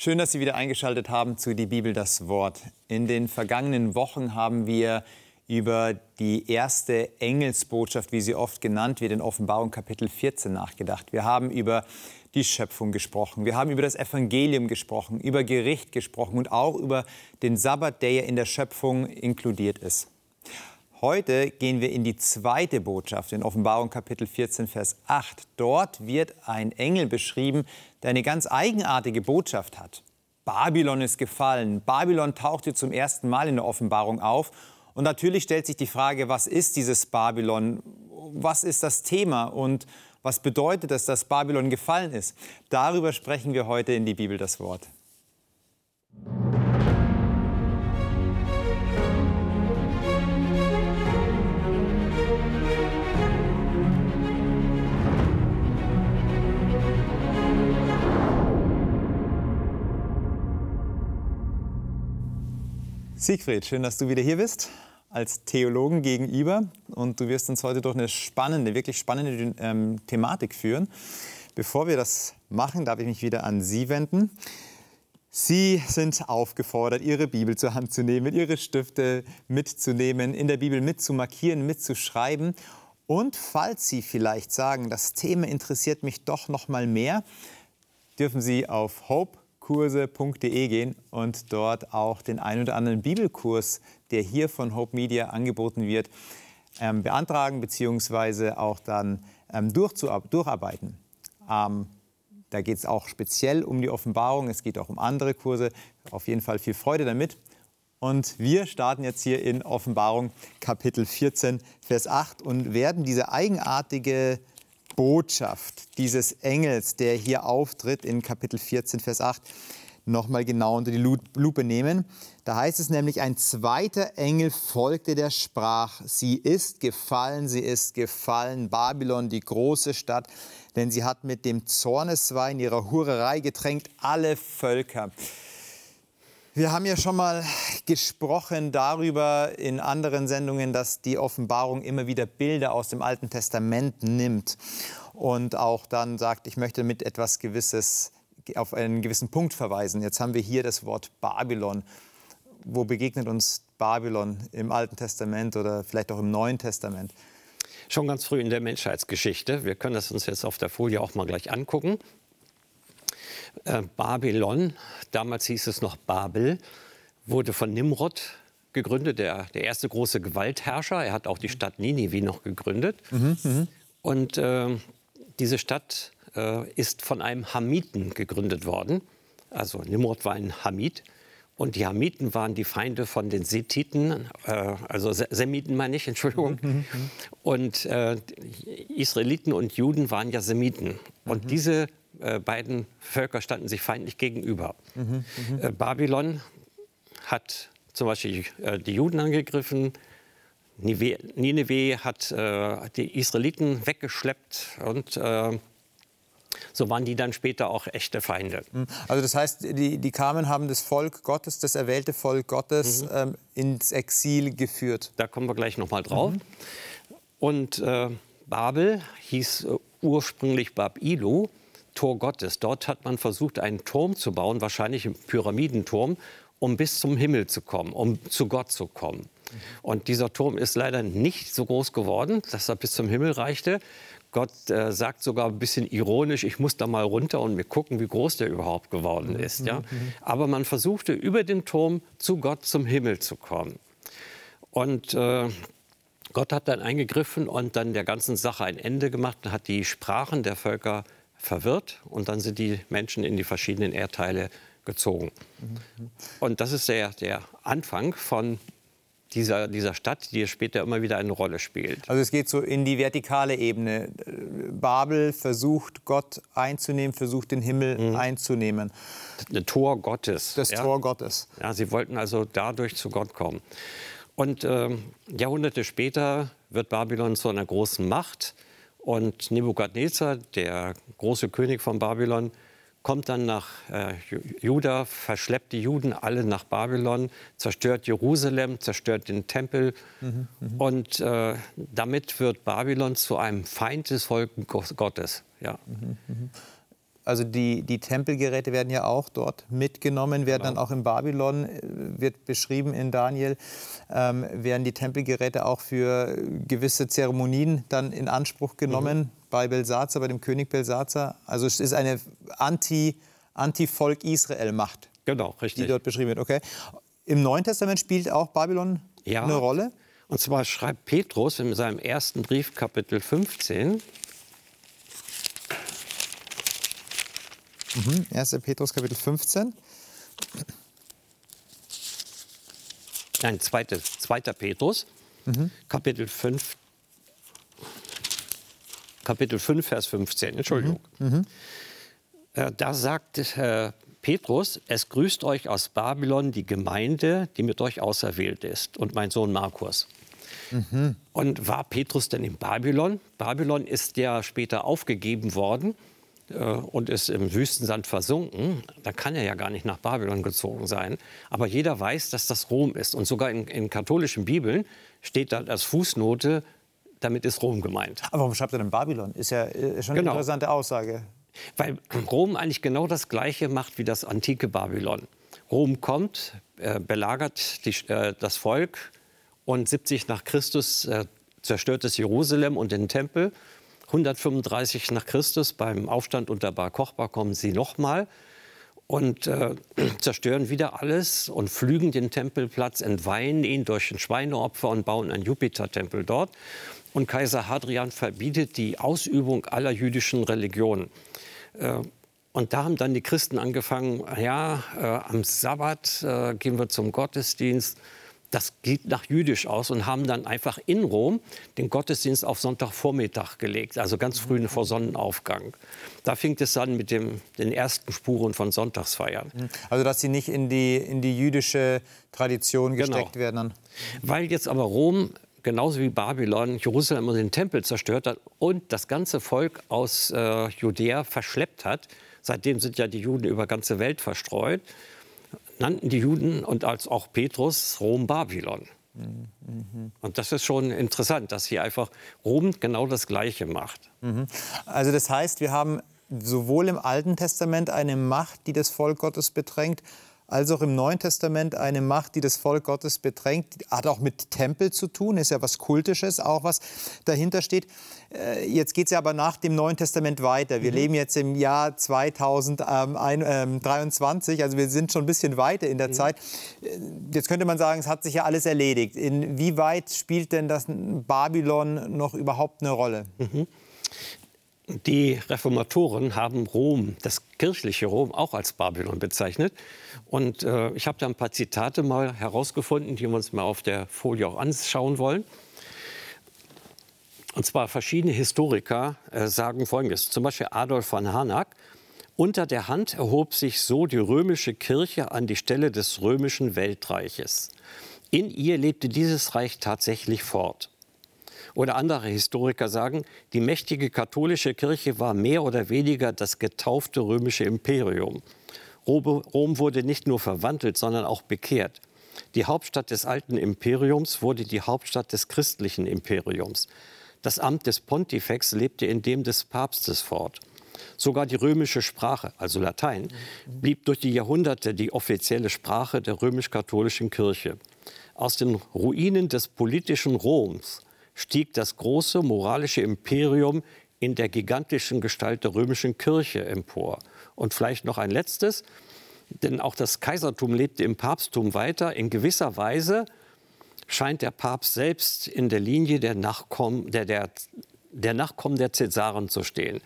Schön, dass Sie wieder eingeschaltet haben zu Die Bibel das Wort. In den vergangenen Wochen haben wir über die erste Engelsbotschaft, wie sie oft genannt wird, in Offenbarung Kapitel 14 nachgedacht. Wir haben über die Schöpfung gesprochen, wir haben über das Evangelium gesprochen, über Gericht gesprochen und auch über den Sabbat, der ja in der Schöpfung inkludiert ist. Heute gehen wir in die zweite Botschaft in Offenbarung Kapitel 14, Vers 8. Dort wird ein Engel beschrieben, der eine ganz eigenartige Botschaft hat. Babylon ist gefallen. Babylon taucht hier zum ersten Mal in der Offenbarung auf. Und natürlich stellt sich die Frage, was ist dieses Babylon? Was ist das Thema? Und was bedeutet es, dass Babylon gefallen ist? Darüber sprechen wir heute in die Bibel das Wort. Siegfried, schön, dass du wieder hier bist als Theologen gegenüber und du wirst uns heute durch eine spannende, wirklich spannende ähm, Thematik führen. Bevor wir das machen, darf ich mich wieder an Sie wenden. Sie sind aufgefordert, Ihre Bibel zur Hand zu nehmen, Ihre Stifte mitzunehmen, in der Bibel mitzumarkieren, mitzuschreiben. Und falls Sie vielleicht sagen, das Thema interessiert mich doch noch mal mehr, dürfen Sie auf Hope kurse.de gehen und dort auch den ein oder anderen Bibelkurs, der hier von Hope Media angeboten wird, ähm, beantragen bzw. auch dann ähm, durcharbeiten. Ähm, da geht es auch speziell um die Offenbarung, es geht auch um andere Kurse. Auf jeden Fall viel Freude damit. Und wir starten jetzt hier in Offenbarung Kapitel 14, Vers 8 und werden diese eigenartige Botschaft dieses Engels, der hier auftritt in Kapitel 14, Vers 8, nochmal genau unter die Lupe nehmen. Da heißt es nämlich, ein zweiter Engel folgte, der sprach, sie ist gefallen, sie ist gefallen, Babylon, die große Stadt, denn sie hat mit dem Zorneswein ihrer Hurerei getränkt alle Völker. Wir haben ja schon mal gesprochen darüber in anderen Sendungen, dass die Offenbarung immer wieder Bilder aus dem Alten Testament nimmt und auch dann sagt, ich möchte mit etwas Gewisses auf einen gewissen Punkt verweisen. Jetzt haben wir hier das Wort Babylon. Wo begegnet uns Babylon im Alten Testament oder vielleicht auch im Neuen Testament? Schon ganz früh in der Menschheitsgeschichte. Wir können das uns jetzt auf der Folie auch mal gleich angucken. Äh, Babylon, damals hieß es noch Babel, wurde von Nimrod gegründet, der, der erste große Gewaltherrscher. Er hat auch die Stadt Ninive noch gegründet. Mhm, mh. Und äh, diese Stadt äh, ist von einem Hamiten gegründet worden. Also Nimrod war ein Hamid. Und die Hamiten waren die Feinde von den Sethiten, äh, also Semiten meine ich, Entschuldigung. Mhm, mhm, mhm. Und äh, Israeliten und Juden waren ja Semiten. Und mhm. diese äh, beiden Völker standen sich feindlich gegenüber. Mhm, äh, Babylon hat zum Beispiel äh, die Juden angegriffen. Nineveh hat äh, die Israeliten weggeschleppt und äh, so waren die dann später auch echte Feinde. Mhm. Also das heißt, die, die kamen, haben das Volk Gottes, das erwählte Volk Gottes mhm. ähm, ins Exil geführt. Da kommen wir gleich noch mal drauf. Mhm. Und äh, Babel hieß äh, ursprünglich Bab-Ilu Tor Gottes. Dort hat man versucht, einen Turm zu bauen, wahrscheinlich einen Pyramidenturm, um bis zum Himmel zu kommen, um zu Gott zu kommen. Und dieser Turm ist leider nicht so groß geworden, dass er bis zum Himmel reichte. Gott äh, sagt sogar ein bisschen ironisch, ich muss da mal runter und mir gucken, wie groß der überhaupt geworden mhm, ist. Ja? Mhm, mhm. Aber man versuchte über den Turm zu Gott zum Himmel zu kommen. Und äh, Gott hat dann eingegriffen und dann der ganzen Sache ein Ende gemacht und hat die Sprachen der Völker verwirrt und dann sind die Menschen in die verschiedenen Erdteile gezogen. Mhm. Und das ist der, der Anfang von dieser, dieser Stadt, die später immer wieder eine Rolle spielt. Also es geht so in die vertikale Ebene. Babel versucht Gott einzunehmen, versucht den Himmel mhm. einzunehmen. Das Tor Gottes. Das ja? Tor Gottes. Ja, sie wollten also dadurch zu Gott kommen. Und äh, Jahrhunderte später wird Babylon zu einer großen Macht. Und Nebukadnezar, der große König von Babylon, kommt dann nach äh, Juda, verschleppt die Juden alle nach Babylon, zerstört Jerusalem, zerstört den Tempel. Mhm, mh. Und äh, damit wird Babylon zu einem Feind des Volkes Gottes. Ja. Mhm, mh. Also die, die Tempelgeräte werden ja auch dort mitgenommen, werden Genau. dann auch in Babylon, äh, wird beschrieben in Daniel, ähm, werden die Tempelgeräte auch für gewisse Zeremonien dann in Anspruch genommen Mhm. bei Belsazar, bei dem König Belsazar. Also es ist eine Anti, Anti-Volk Israel-Macht, Genau, die dort beschrieben wird. Okay. Im Neuen Testament spielt auch Babylon Ja. eine Rolle? Und zwar schreibt Petrus in seinem ersten Brief, Kapitel 15, 1. Petrus Kapitel 15. nein, 2. 2. Petrus, Kapitel 5, Kapitel 5, Vers 15, Entschuldigung. Äh, Da sagt äh, Petrus, es grüßt euch aus Babylon die Gemeinde, die mit euch auserwählt ist, und mein Sohn Markus. Und war Petrus denn in Babylon? Babylon ist ja später aufgegeben worden und ist im Wüstensand versunken. Da kann er ja gar nicht nach Babylon gezogen sein. Aber jeder weiß, dass das Rom ist. Und sogar in, in katholischen Bibeln steht da als Fußnote, damit ist Rom gemeint. Aber warum schreibt er denn Babylon? Ist ja äh, schon Genau. eine interessante Aussage. Weil Rom eigentlich genau das Gleiche macht wie das antike Babylon. Rom kommt, äh, belagert die, äh, das Volk und 70 nach Christus äh, zerstört es Jerusalem und den Tempel. 135 nach Christus beim Aufstand unter Bar Kochba kommen sie nochmal und äh, zerstören wieder alles und pflügen den Tempelplatz, entweihen ihn durch ein Schweineopfer und bauen einen Jupitertempel dort. Und Kaiser Hadrian verbietet die Ausübung aller jüdischen Religionen. Äh, Und da haben dann die Christen angefangen, ja, äh, am Sabbat äh, gehen wir zum Gottesdienst. Das geht nach jüdisch aus und haben dann einfach in Rom den Gottesdienst auf Sonntagvormittag gelegt, also ganz früh vor Sonnenaufgang. Da fing es an mit dem, den ersten Spuren von Sonntagsfeiern. Also dass sie nicht in die, in die jüdische Tradition Genau. gesteckt werden. Dann. Weil jetzt aber Rom, genauso wie Babylon, Jerusalem und den Tempel zerstört hat und das ganze Volk aus äh, Judäa verschleppt hat, seitdem sind ja die Juden über ganze Welt verstreut, nannten die Juden und als auch Petrus Rom Babylon. Und das ist schon interessant, dass hier einfach Rom genau das Gleiche macht. Also das heißt, wir haben sowohl im Alten Testament eine Macht, die das Volk Gottes bedrängt, als auch im Neuen Testament eine Macht, die das Volk Gottes bedrängt. Hat auch mit Tempel zu tun, ist ja was Kultisches, auch was dahinter steht. Äh, Jetzt geht es ja aber nach dem Neuen Testament weiter. Wir leben jetzt im Jahr 2023, also wir sind schon ein bisschen weiter in der Zeit. Äh, Jetzt könnte man sagen, es hat sich ja alles erledigt. Inwieweit spielt denn das Babylon noch überhaupt eine Rolle? Die Reformatoren haben Rom, das kirchliche Rom, auch als Babylon bezeichnet. Und äh, ich habe da ein paar Zitate mal herausgefunden, die wir uns mal auf der Folie auch anschauen wollen. Und zwar verschiedene Historiker äh, sagen Folgendes. Zum Beispiel Adolf von Harnack. Unter der Hand erhob sich so die römische Kirche an die Stelle des römischen Weltreiches. In ihr lebte dieses Reich tatsächlich fort. Oder andere Historiker sagen, die mächtige katholische Kirche war mehr oder weniger das getaufte römische Imperium. Rom wurde nicht nur verwandelt, sondern auch bekehrt. Die Hauptstadt des alten Imperiums wurde die Hauptstadt des christlichen Imperiums. Das Amt des Pontifex lebte in dem des Papstes fort. Sogar die römische Sprache, also Latein, blieb durch die Jahrhunderte die offizielle Sprache der römisch-katholischen Kirche. Aus den Ruinen des politischen Roms stieg das große moralische Imperium in der gigantischen Gestalt der römischen Kirche empor. Und vielleicht noch ein letztes, denn auch das Kaisertum lebte im Papsttum weiter. In gewisser Weise scheint der Papst selbst in der Linie der Nachkommen der, der, der, Nachkommen der Cäsaren zu stehen.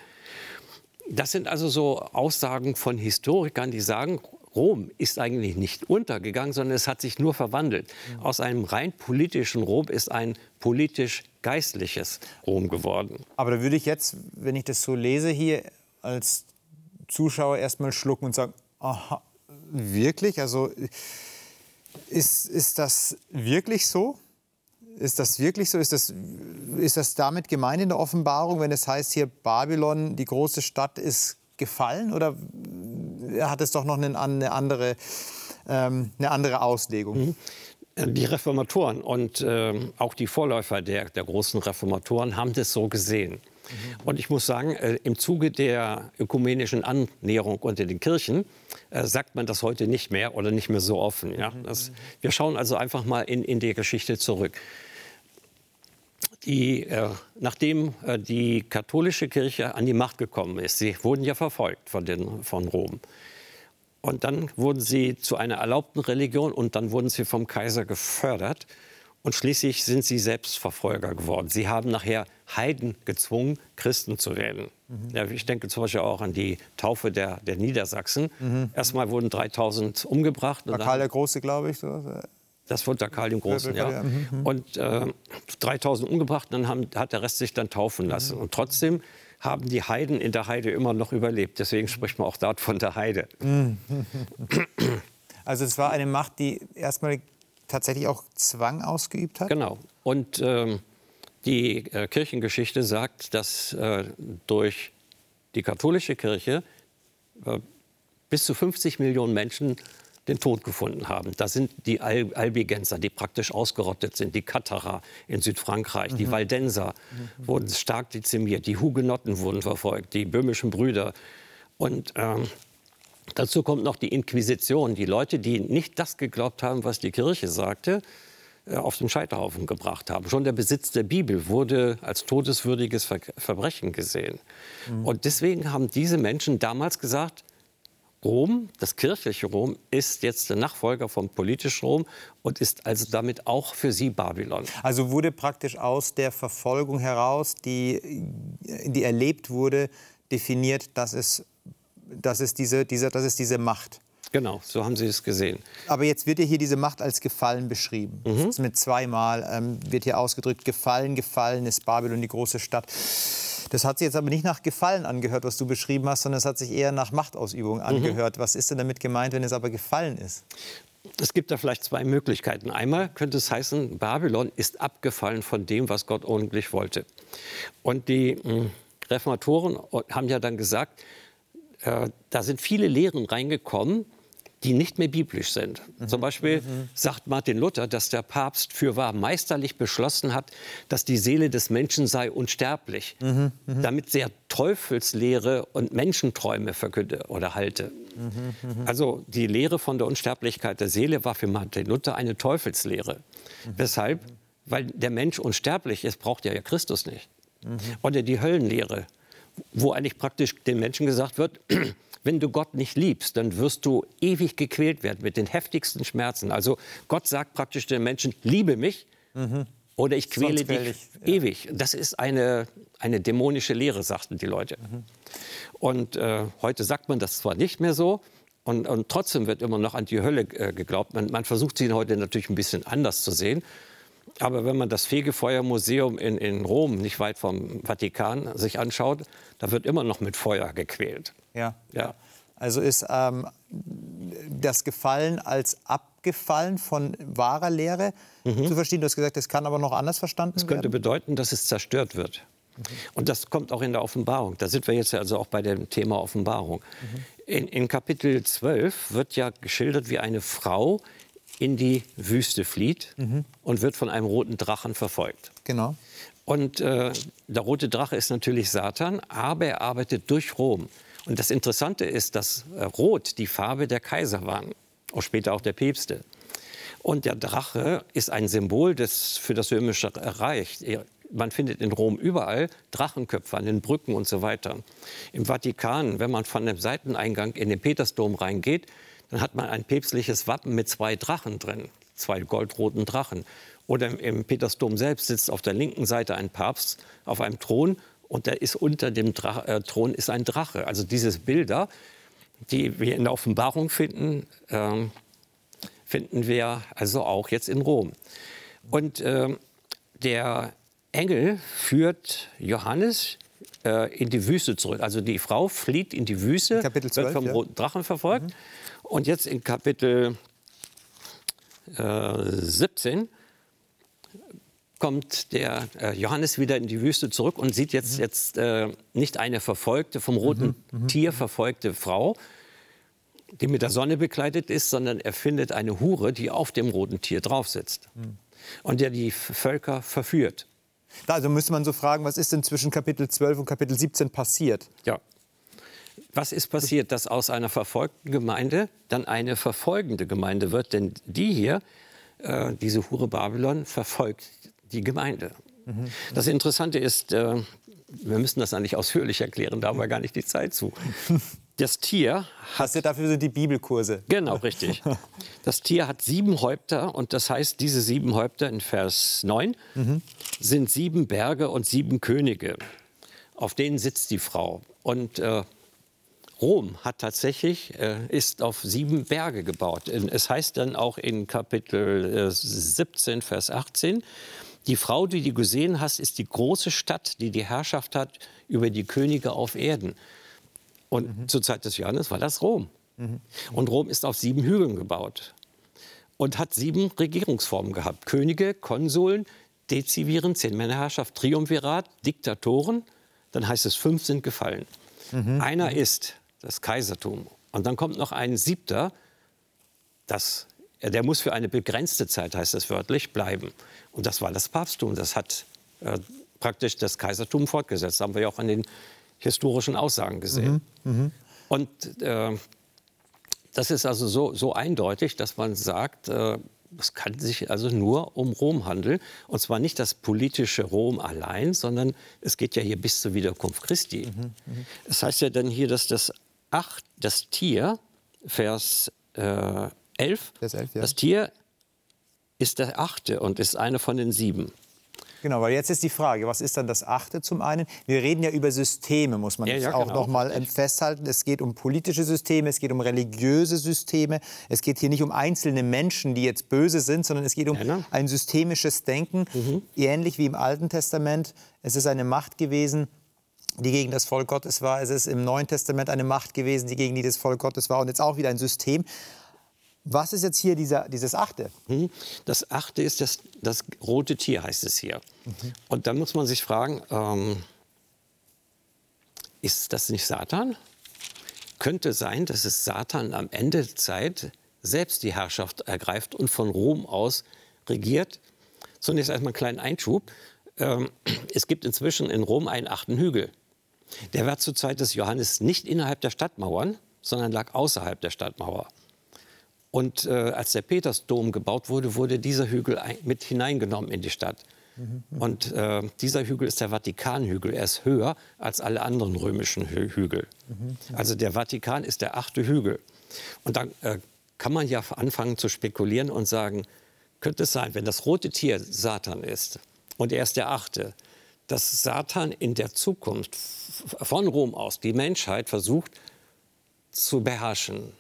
Das sind also so Aussagen von Historikern, die sagen, Rom ist eigentlich nicht untergegangen, sondern es hat sich nur verwandelt. Aus einem rein politischen Rom ist ein politisch-geistliches Rom geworden. Aber da würde ich jetzt, wenn ich das so lese, hier als Zuschauer erstmal schlucken und sagen, aha, wirklich? Also ist, ist das wirklich so? Ist das wirklich so? Ist das, ist das damit gemeint in der Offenbarung, wenn es heißt hier, Babylon, die große Stadt, ist gefallen? Oder hat es doch noch eine, andere, ähm, eine andere Auslegung? Die Reformatoren und äh, auch die Vorläufer der, der großen Reformatoren haben das so gesehen. Und ich muss sagen, äh, im Zuge der ökumenischen Annäherung unter den Kirchen äh, sagt man das heute nicht mehr oder nicht mehr so offen. Ja? Das, wir schauen also einfach mal in, in die Geschichte zurück. Die, äh, nachdem äh, die katholische Kirche an die Macht gekommen ist, sie wurden ja verfolgt von, den, von Rom. Und dann wurden sie zu einer erlaubten Religion und dann wurden sie vom Kaiser gefördert. Und schließlich sind sie selbst Verfolger geworden. Sie haben nachher Heiden gezwungen, Christen zu werden. Mhm. Ja, ich denke zum Beispiel auch an die Taufe der, der Niedersachsen. Mhm. Erstmal wurden 3000 umgebracht. War Karl der Große, glaube ich. So. Das wurde Karl dem Großen, ja. Mhm. Und äh, 3000 umgebracht, dann haben, hat der Rest sich dann taufen lassen. Mhm. Und trotzdem haben die Heiden in der Heide immer noch überlebt. Deswegen spricht man auch dort von der Heide. Mhm. Also es war eine Macht, die erstmal tatsächlich auch Zwang ausgeübt hat? Genau. Und ähm, die äh, Kirchengeschichte sagt, dass äh, durch die katholische Kirche äh, bis zu 50 Millionen Menschen den Tod gefunden haben. Das sind die Al Albigenser, die praktisch ausgerottet sind, die Katharer in Südfrankreich, mhm. die Waldenser mhm. wurden stark dezimiert, die Hugenotten wurden verfolgt, die böhmischen Brüder. Und ähm, Dazu kommt noch die Inquisition, die Leute, die nicht das geglaubt haben, was die Kirche sagte, äh, auf den Scheiterhaufen gebracht haben. Schon der Besitz der Bibel wurde als todeswürdiges Ver Verbrechen gesehen. Mhm. Und deswegen haben diese Menschen damals gesagt, Rom, das kirchliche Rom, ist jetzt der Nachfolger vom politischen Rom und ist also damit auch für sie Babylon. Also wurde praktisch aus der Verfolgung heraus, die, die erlebt wurde, definiert, dass es das ist diese, diese, das ist diese Macht. Genau, so haben Sie es gesehen. Aber jetzt wird ja hier diese Macht als gefallen beschrieben. Mhm. Mit zweimal ähm, wird hier ausgedrückt, gefallen, gefallen ist Babylon die große Stadt. Das hat sich jetzt aber nicht nach Gefallen angehört, was du beschrieben hast, sondern es hat sich eher nach Machtausübung mhm. angehört. Mhm. Was ist denn damit gemeint, wenn es aber gefallen ist? Es gibt da vielleicht zwei Möglichkeiten. Einmal könnte es heißen, Babylon ist abgefallen von dem, was Gott ordentlich wollte. Und die hm, Reformatoren haben ja dann gesagt, äh, da sind viele Lehren reingekommen, die nicht mehr biblisch sind. Mhm. Zum Beispiel mhm. sagt Martin Luther, dass der Papst für wahr meisterlich beschlossen hat, dass die Seele des Menschen sei unsterblich, mhm. mhm. damit er Teufelslehre und Menschenträume verkünde oder halte. Mhm, mhm. Also die Lehre von der Unsterblichkeit der Seele war für Martin Luther eine Teufelslehre. Weshalb? Weil der Mensch unsterblich ist, braucht er ja Christus nicht. Oder die Höllenlehre wo eigentlich praktisch den Menschen gesagt wird, wenn du Gott nicht liebst, dann wirst du ewig gequält werden mit den heftigsten Schmerzen. Also Gott sagt praktisch den Menschen, liebe mich mhm. oder ich quäle dich ich, ja. ewig. Das ist eine, eine dämonische Lehre, sagten die Leute. Mhm. Und äh, heute sagt man das zwar nicht mehr so, und, und, trotzdem wird immer noch an die Hölle äh, geglaubt. Man, man versucht sie heute natürlich ein bisschen anders zu sehen. Aber wenn man das Fegefeuermuseum in, in Rom, nicht weit vom Vatikan, sich anschaut, da wird immer noch mit Feuer gequält. Ja. ja. Also ist ähm, das Gefallen als abgefallen von wahrer Lehre mhm. zu verstehen? Du hast gesagt, das kann aber noch anders verstanden werden. Das könnte bedeuten, dass es zerstört wird. Mhm. Und das kommt auch in der Offenbarung. Da sind wir jetzt also auch bei dem Thema Offenbarung. Mhm. In, in Kapitel 12 wird ja geschildert, wie eine Frau in die Wüste flieht mhm. und wird von einem roten Drachen verfolgt. Genau. Und äh, der rote Drache ist natürlich Satan, aber er arbeitet durch Rom. Und das Interessante ist, dass äh, Rot die Farbe der Kaiser war, auch später auch der Päpste. Und der Drache ist ein Symbol des, für das römische Reich. Man findet in Rom überall Drachenköpfe an den Brücken und so weiter. Im Vatikan, wenn man von dem Seiteneingang in den Petersdom reingeht, dann hat man ein päpstliches Wappen mit zwei Drachen drin, zwei goldroten Drachen. Oder im Petersdom selbst sitzt auf der linken Seite ein Papst auf einem Thron und da ist unter dem Dra äh, Thron ist ein Drache. Also diese Bilder, die wir in der Offenbarung finden, äh, finden wir also auch jetzt in Rom. Und äh, der Engel führt Johannes äh, in die Wüste zurück. Also die Frau flieht in die Wüste, 12, wird vom ja. roten Drachen verfolgt. Mhm. Und jetzt in Kapitel äh, 17 kommt der äh, Johannes wieder in die Wüste zurück und sieht jetzt, mhm. jetzt äh, nicht eine verfolgte, vom roten mhm. mhm. Tier verfolgte Frau, die mit der Sonne bekleidet ist, sondern er findet eine Hure, die auf dem roten Tier drauf sitzt mhm. und der die Völker verführt. Also müsste man so fragen, was ist denn zwischen Kapitel 12 und Kapitel 17 passiert? Ja. Was ist passiert, dass aus einer verfolgten Gemeinde dann eine verfolgende Gemeinde wird? Denn die hier, äh, diese Hure Babylon, verfolgt die Gemeinde. Mhm. Das Interessante ist, äh, wir müssen das eigentlich ausführlich erklären, da haben wir gar nicht die Zeit zu. Das Tier hat. Das dafür sind die Bibelkurse. Genau, richtig. Das Tier hat sieben Häupter und das heißt, diese sieben Häupter in Vers 9 mhm. sind sieben Berge und sieben Könige. Auf denen sitzt die Frau. Und äh, Rom hat tatsächlich, äh, ist auf sieben Berge gebaut. Es heißt dann auch in Kapitel äh, 17, Vers 18, die Frau, die du gesehen hast, ist die große Stadt, die die Herrschaft hat über die Könige auf Erden. Und mhm. zur Zeit des Johannes war das Rom. Mhm. Und Rom ist auf sieben Hügeln gebaut und hat sieben Regierungsformen gehabt. Könige, Konsuln, Dezivieren, Zehnmännerherrschaft, Triumvirat, Diktatoren. Dann heißt es, fünf sind gefallen. Mhm. Einer mhm. ist das Kaisertum. Und dann kommt noch ein siebter, das, der muss für eine begrenzte Zeit, heißt es wörtlich, bleiben. Und das war das Papsttum. Das hat äh, praktisch das Kaisertum fortgesetzt. Das haben wir ja auch an den historischen Aussagen gesehen. Mhm, mh. Und äh, das ist also so, so, eindeutig, dass man sagt, äh, es kann sich also nur um Rom handeln. Und zwar nicht das politische Rom allein, sondern es geht ja hier bis zur Wiederkunft Christi. Mhm, mh. Das heißt ja dann hier, dass das, Acht, das Tier, Vers äh, 11, Vers 11 ja. das Tier ist der achte und ist eine von den sieben. Genau, weil jetzt ist die Frage, was ist dann das Achte zum einen? Wir reden ja über Systeme, muss man ja, ja, auch genau. noch mal ähm, festhalten. Es geht um politische Systeme, es geht um religiöse Systeme. Es geht hier nicht um einzelne Menschen, die jetzt böse sind, sondern es geht um ja, ein systemisches Denken, mhm. ähnlich wie im Alten Testament. Es ist eine Macht gewesen, die gegen das Volk Gottes war. Es ist im Neuen Testament eine Macht gewesen, die gegen die das Volk Gottes war. Und jetzt auch wieder ein System. Was ist jetzt hier dieser, dieses Achte? Mhm. Das Achte ist das, das rote Tier, heißt es hier. Mhm. Und dann muss man sich fragen, ähm, ist das nicht Satan? Könnte sein, dass es Satan am Ende der Zeit selbst die Herrschaft ergreift und von Rom aus regiert? Zunächst erstmal einen kleinen Einschub. Ähm, es gibt inzwischen in Rom einen achten Hügel. Der war zur Zeit des Johannes nicht innerhalb der Stadtmauern, sondern lag außerhalb der Stadtmauer. Und äh, als der Petersdom gebaut wurde, wurde dieser Hügel mit hineingenommen in die Stadt. Mhm. Und äh, dieser Hügel ist der Vatikanhügel. Er ist höher als alle anderen römischen Hü Hügel. Mhm. Also der Vatikan ist der achte Hügel. Und dann äh, kann man ja anfangen zu spekulieren und sagen, könnte es sein, wenn das rote Tier Satan ist und er ist der achte, dass Satan in der Zukunft von Rom aus die Menschheit versucht zu beherrschen,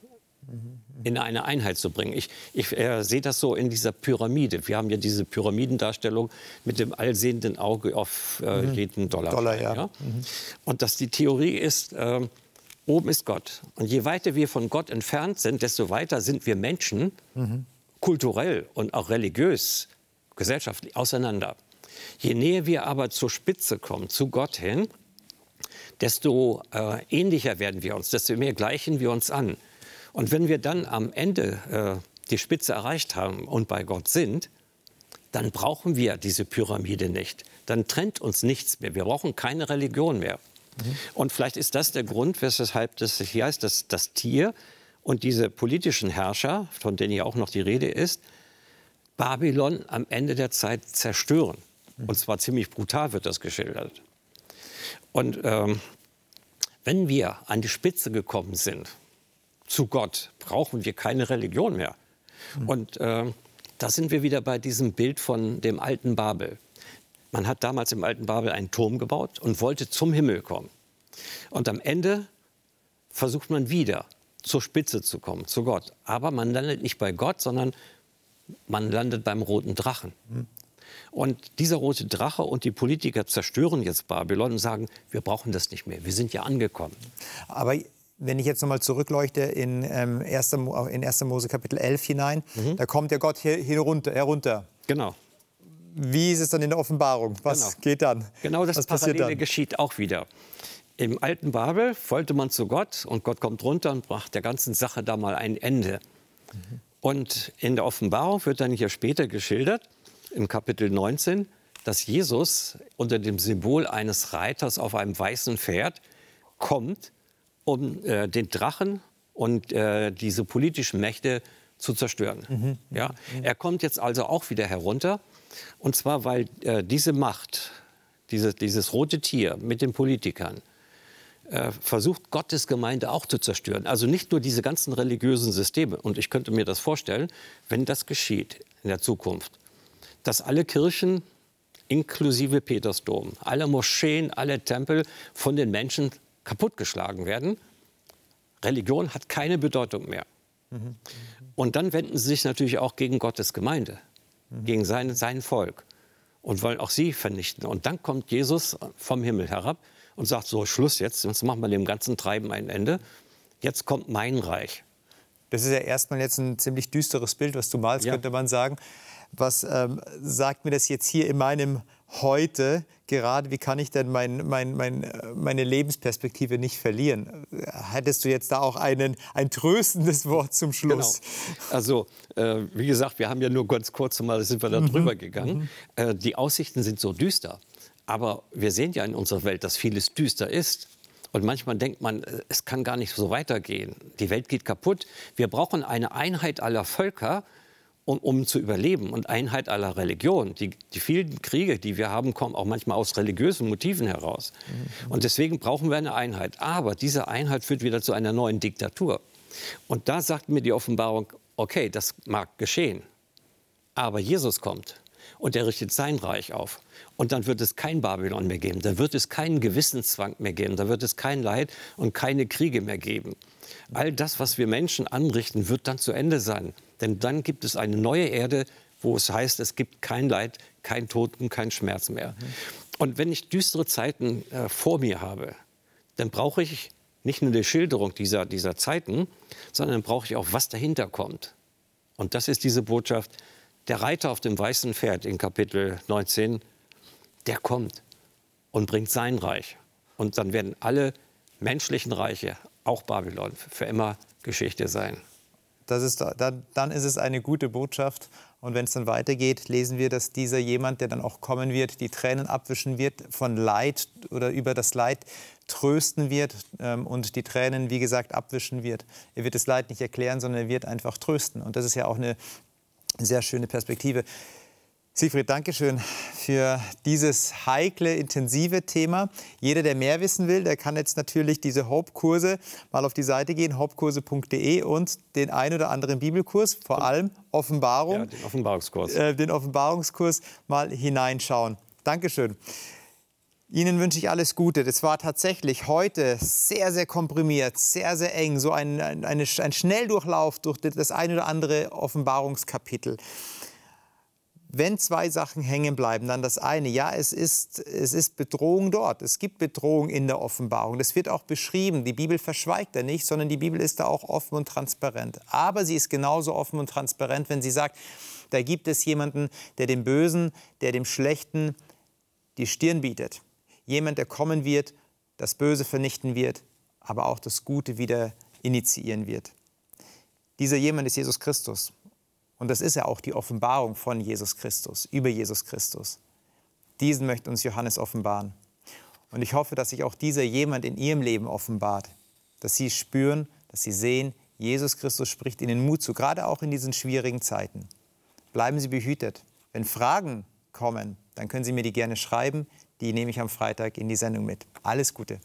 in eine Einheit zu bringen. Ich, ich äh, sehe das so in dieser Pyramide. Wir haben ja diese Pyramidendarstellung mit dem allsehenden Auge auf äh, mhm. jeden Dollar. Dollar ja. ja? Mhm. Und dass die Theorie ist, äh, oben ist Gott. Und je weiter wir von Gott entfernt sind, desto weiter sind wir Menschen mhm. kulturell und auch religiös, gesellschaftlich auseinander. Je näher wir aber zur Spitze kommen, zu Gott hin, desto äh, ähnlicher werden wir uns, desto mehr gleichen wir uns an. Und wenn wir dann am Ende äh, die Spitze erreicht haben und bei Gott sind, dann brauchen wir diese Pyramide nicht. Dann trennt uns nichts mehr. Wir brauchen keine Religion mehr. Mhm. Und vielleicht ist das der Grund, weshalb das hier heißt, dass das Tier und diese politischen Herrscher, von denen ja auch noch die Rede ist, Babylon am Ende der Zeit zerstören. Und zwar ziemlich brutal wird das geschildert. Und ähm, wenn wir an die Spitze gekommen sind, zu Gott brauchen wir keine Religion mehr. Mhm. Und äh, da sind wir wieder bei diesem Bild von dem alten Babel. Man hat damals im alten Babel einen Turm gebaut und wollte zum Himmel kommen. Und am Ende versucht man wieder zur Spitze zu kommen, zu Gott. Aber man landet nicht bei Gott, sondern man landet beim roten Drachen. Und dieser rote Drache und die Politiker zerstören jetzt Babylon und sagen, wir brauchen das nicht mehr, wir sind ja angekommen. Aber wenn ich jetzt nochmal zurückleuchte in, ähm, 1. in 1. Mose Kapitel 11 hinein, mhm. da kommt ja Gott hier, hier runter, herunter. Genau. Wie ist es dann in der Offenbarung? Was genau. geht dann? Genau das Was Parallele geschieht auch wieder. Im alten Babel wollte man zu Gott und Gott kommt runter und macht der ganzen Sache da mal ein Ende. Mhm. Und in der Offenbarung wird dann hier später geschildert, im Kapitel 19, dass Jesus unter dem Symbol eines Reiters auf einem weißen Pferd kommt, um äh, den Drachen und äh, diese politischen Mächte zu zerstören. Mhm. Ja? Er kommt jetzt also auch wieder herunter. Und zwar, weil äh, diese Macht, diese, dieses rote Tier mit den Politikern, äh, versucht Gottes Gemeinde auch zu zerstören. Also nicht nur diese ganzen religiösen Systeme. Und ich könnte mir das vorstellen, wenn das geschieht in der Zukunft, dass alle Kirchen inklusive Petersdom, alle Moscheen, alle Tempel von den Menschen kaputtgeschlagen werden. Religion hat keine Bedeutung mehr. Mhm. Und dann wenden sie sich natürlich auch gegen Gottes Gemeinde, mhm. gegen sein, sein Volk und wollen auch sie vernichten. Und dann kommt Jesus vom Himmel herab und sagt, so Schluss jetzt, jetzt machen wir dem ganzen Treiben ein Ende. Jetzt kommt mein Reich. Das ist ja erstmal jetzt ein ziemlich düsteres Bild, was du malst, ja. könnte man sagen. Was ähm, sagt mir das jetzt hier in meinem heute gerade, wie kann ich denn mein, mein, mein, meine Lebensperspektive nicht verlieren? Hättest du jetzt da auch einen, ein tröstendes Wort zum Schluss? Genau. Also, äh, wie gesagt, wir haben ja nur ganz kurz mal sind wir da mhm. drüber gegangen. Mhm. Äh, die Aussichten sind so düster. Aber wir sehen ja in unserer Welt, dass vieles düster ist. Und manchmal denkt man, äh, es kann gar nicht so weitergehen. Die Welt geht kaputt. Wir brauchen eine Einheit aller Völker, um, um zu überleben und Einheit aller Religionen. Die, die, vielen Kriege, die wir haben, kommen auch manchmal aus religiösen Motiven heraus. Mhm. Und deswegen brauchen wir eine Einheit. Aber diese Einheit führt wieder zu einer neuen Diktatur. Und da sagt mir die Offenbarung, okay, das mag geschehen, aber Jesus kommt und er richtet sein Reich auf. Und dann wird es kein Babylon mehr geben, da wird es keinen Gewissenszwang mehr geben, da wird es kein Leid und keine Kriege mehr geben. All das, was wir Menschen anrichten, wird dann zu Ende sein. Denn dann gibt es eine neue Erde, wo es heißt, es gibt kein Leid, kein Tod und kein Schmerz mehr. Und wenn ich düstere Zeiten äh, vor mir habe, dann brauche ich nicht nur die Schilderung dieser, dieser Zeiten, sondern dann brauche ich auch, was dahinter kommt. Und das ist diese Botschaft, der Reiter auf dem weißen Pferd in Kapitel 19, der kommt und bringt sein Reich. Und dann werden alle menschlichen Reiche, auch Babylon, für immer Geschichte sein. Das ist, dann, dann ist es eine gute Botschaft. Und wenn es dann weitergeht, lesen wir, dass dieser jemand, der dann auch kommen wird, die Tränen abwischen wird, von Leid oder über das Leid trösten wird ähm, und die Tränen, wie gesagt, abwischen wird. Er wird das Leid nicht erklären, sondern er wird einfach trösten. Und das ist ja auch eine sehr schöne Perspektive. Siegfried, danke schön für dieses heikle, intensive Thema. Jeder, der mehr wissen will, der kann jetzt natürlich diese Hope-Kurse mal auf die Seite gehen, hopekurse.de und den ein oder anderen Bibelkurs, vor allem Offenbarung. Ja, den Offenbarungskurs. Äh, den Offenbarungskurs mal hineinschauen. Dankeschön. Ihnen wünsche ich alles Gute. Das war tatsächlich heute sehr, sehr komprimiert, sehr, sehr eng, so ein, ein, ein Schnelldurchlauf durch das ein oder andere Offenbarungskapitel wenn zwei Sachen hängen bleiben, dann das eine, ja, es ist, es ist Bedrohung dort. Es gibt Bedrohung in der Offenbarung. Das wird auch beschrieben. Die Bibel verschweigt da nicht, sondern die Bibel ist da auch offen und transparent. Aber sie ist genauso offen und transparent, wenn sie sagt, da gibt es jemanden, der dem Bösen, der dem Schlechten die Stirn bietet. Jemand, der kommen wird, das Böse vernichten wird, aber auch das Gute wieder initiieren wird. Dieser jemand ist Jesus Christus. Und das ist ja auch die Offenbarung von Jesus Christus, über Jesus Christus. Diesen möchte uns Johannes offenbaren. Und ich hoffe, dass sich auch dieser jemand in ihrem Leben offenbart, dass sie spüren, dass sie sehen, Jesus Christus spricht ihnen Mut zu, gerade auch in diesen schwierigen Zeiten. Bleiben Sie behütet. Wenn Fragen kommen, dann können Sie mir die gerne schreiben. Die nehme ich am Freitag in die Sendung mit. Alles Gute.